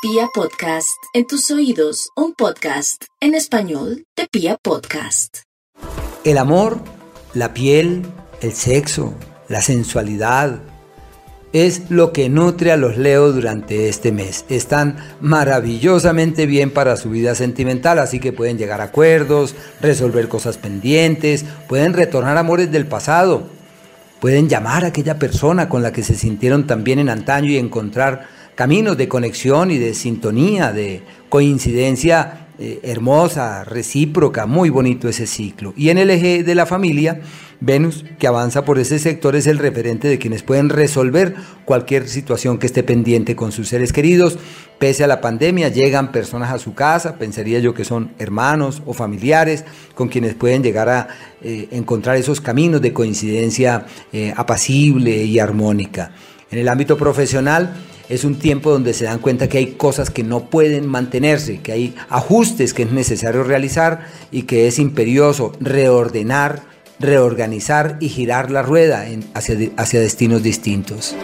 Pia Podcast, en tus oídos, un podcast en español de Pia Podcast. El amor, la piel, el sexo, la sensualidad, es lo que nutre a los Leo durante este mes. Están maravillosamente bien para su vida sentimental, así que pueden llegar a acuerdos, resolver cosas pendientes, pueden retornar amores del pasado, pueden llamar a aquella persona con la que se sintieron tan bien en antaño y encontrar caminos de conexión y de sintonía, de coincidencia eh, hermosa, recíproca, muy bonito ese ciclo. Y en el eje de la familia, Venus, que avanza por ese sector, es el referente de quienes pueden resolver cualquier situación que esté pendiente con sus seres queridos. Pese a la pandemia, llegan personas a su casa, pensaría yo que son hermanos o familiares, con quienes pueden llegar a eh, encontrar esos caminos de coincidencia eh, apacible y armónica. En el ámbito profesional, es un tiempo donde se dan cuenta que hay cosas que no pueden mantenerse, que hay ajustes que es necesario realizar y que es imperioso reordenar, reorganizar y girar la rueda hacia, hacia destinos distintos.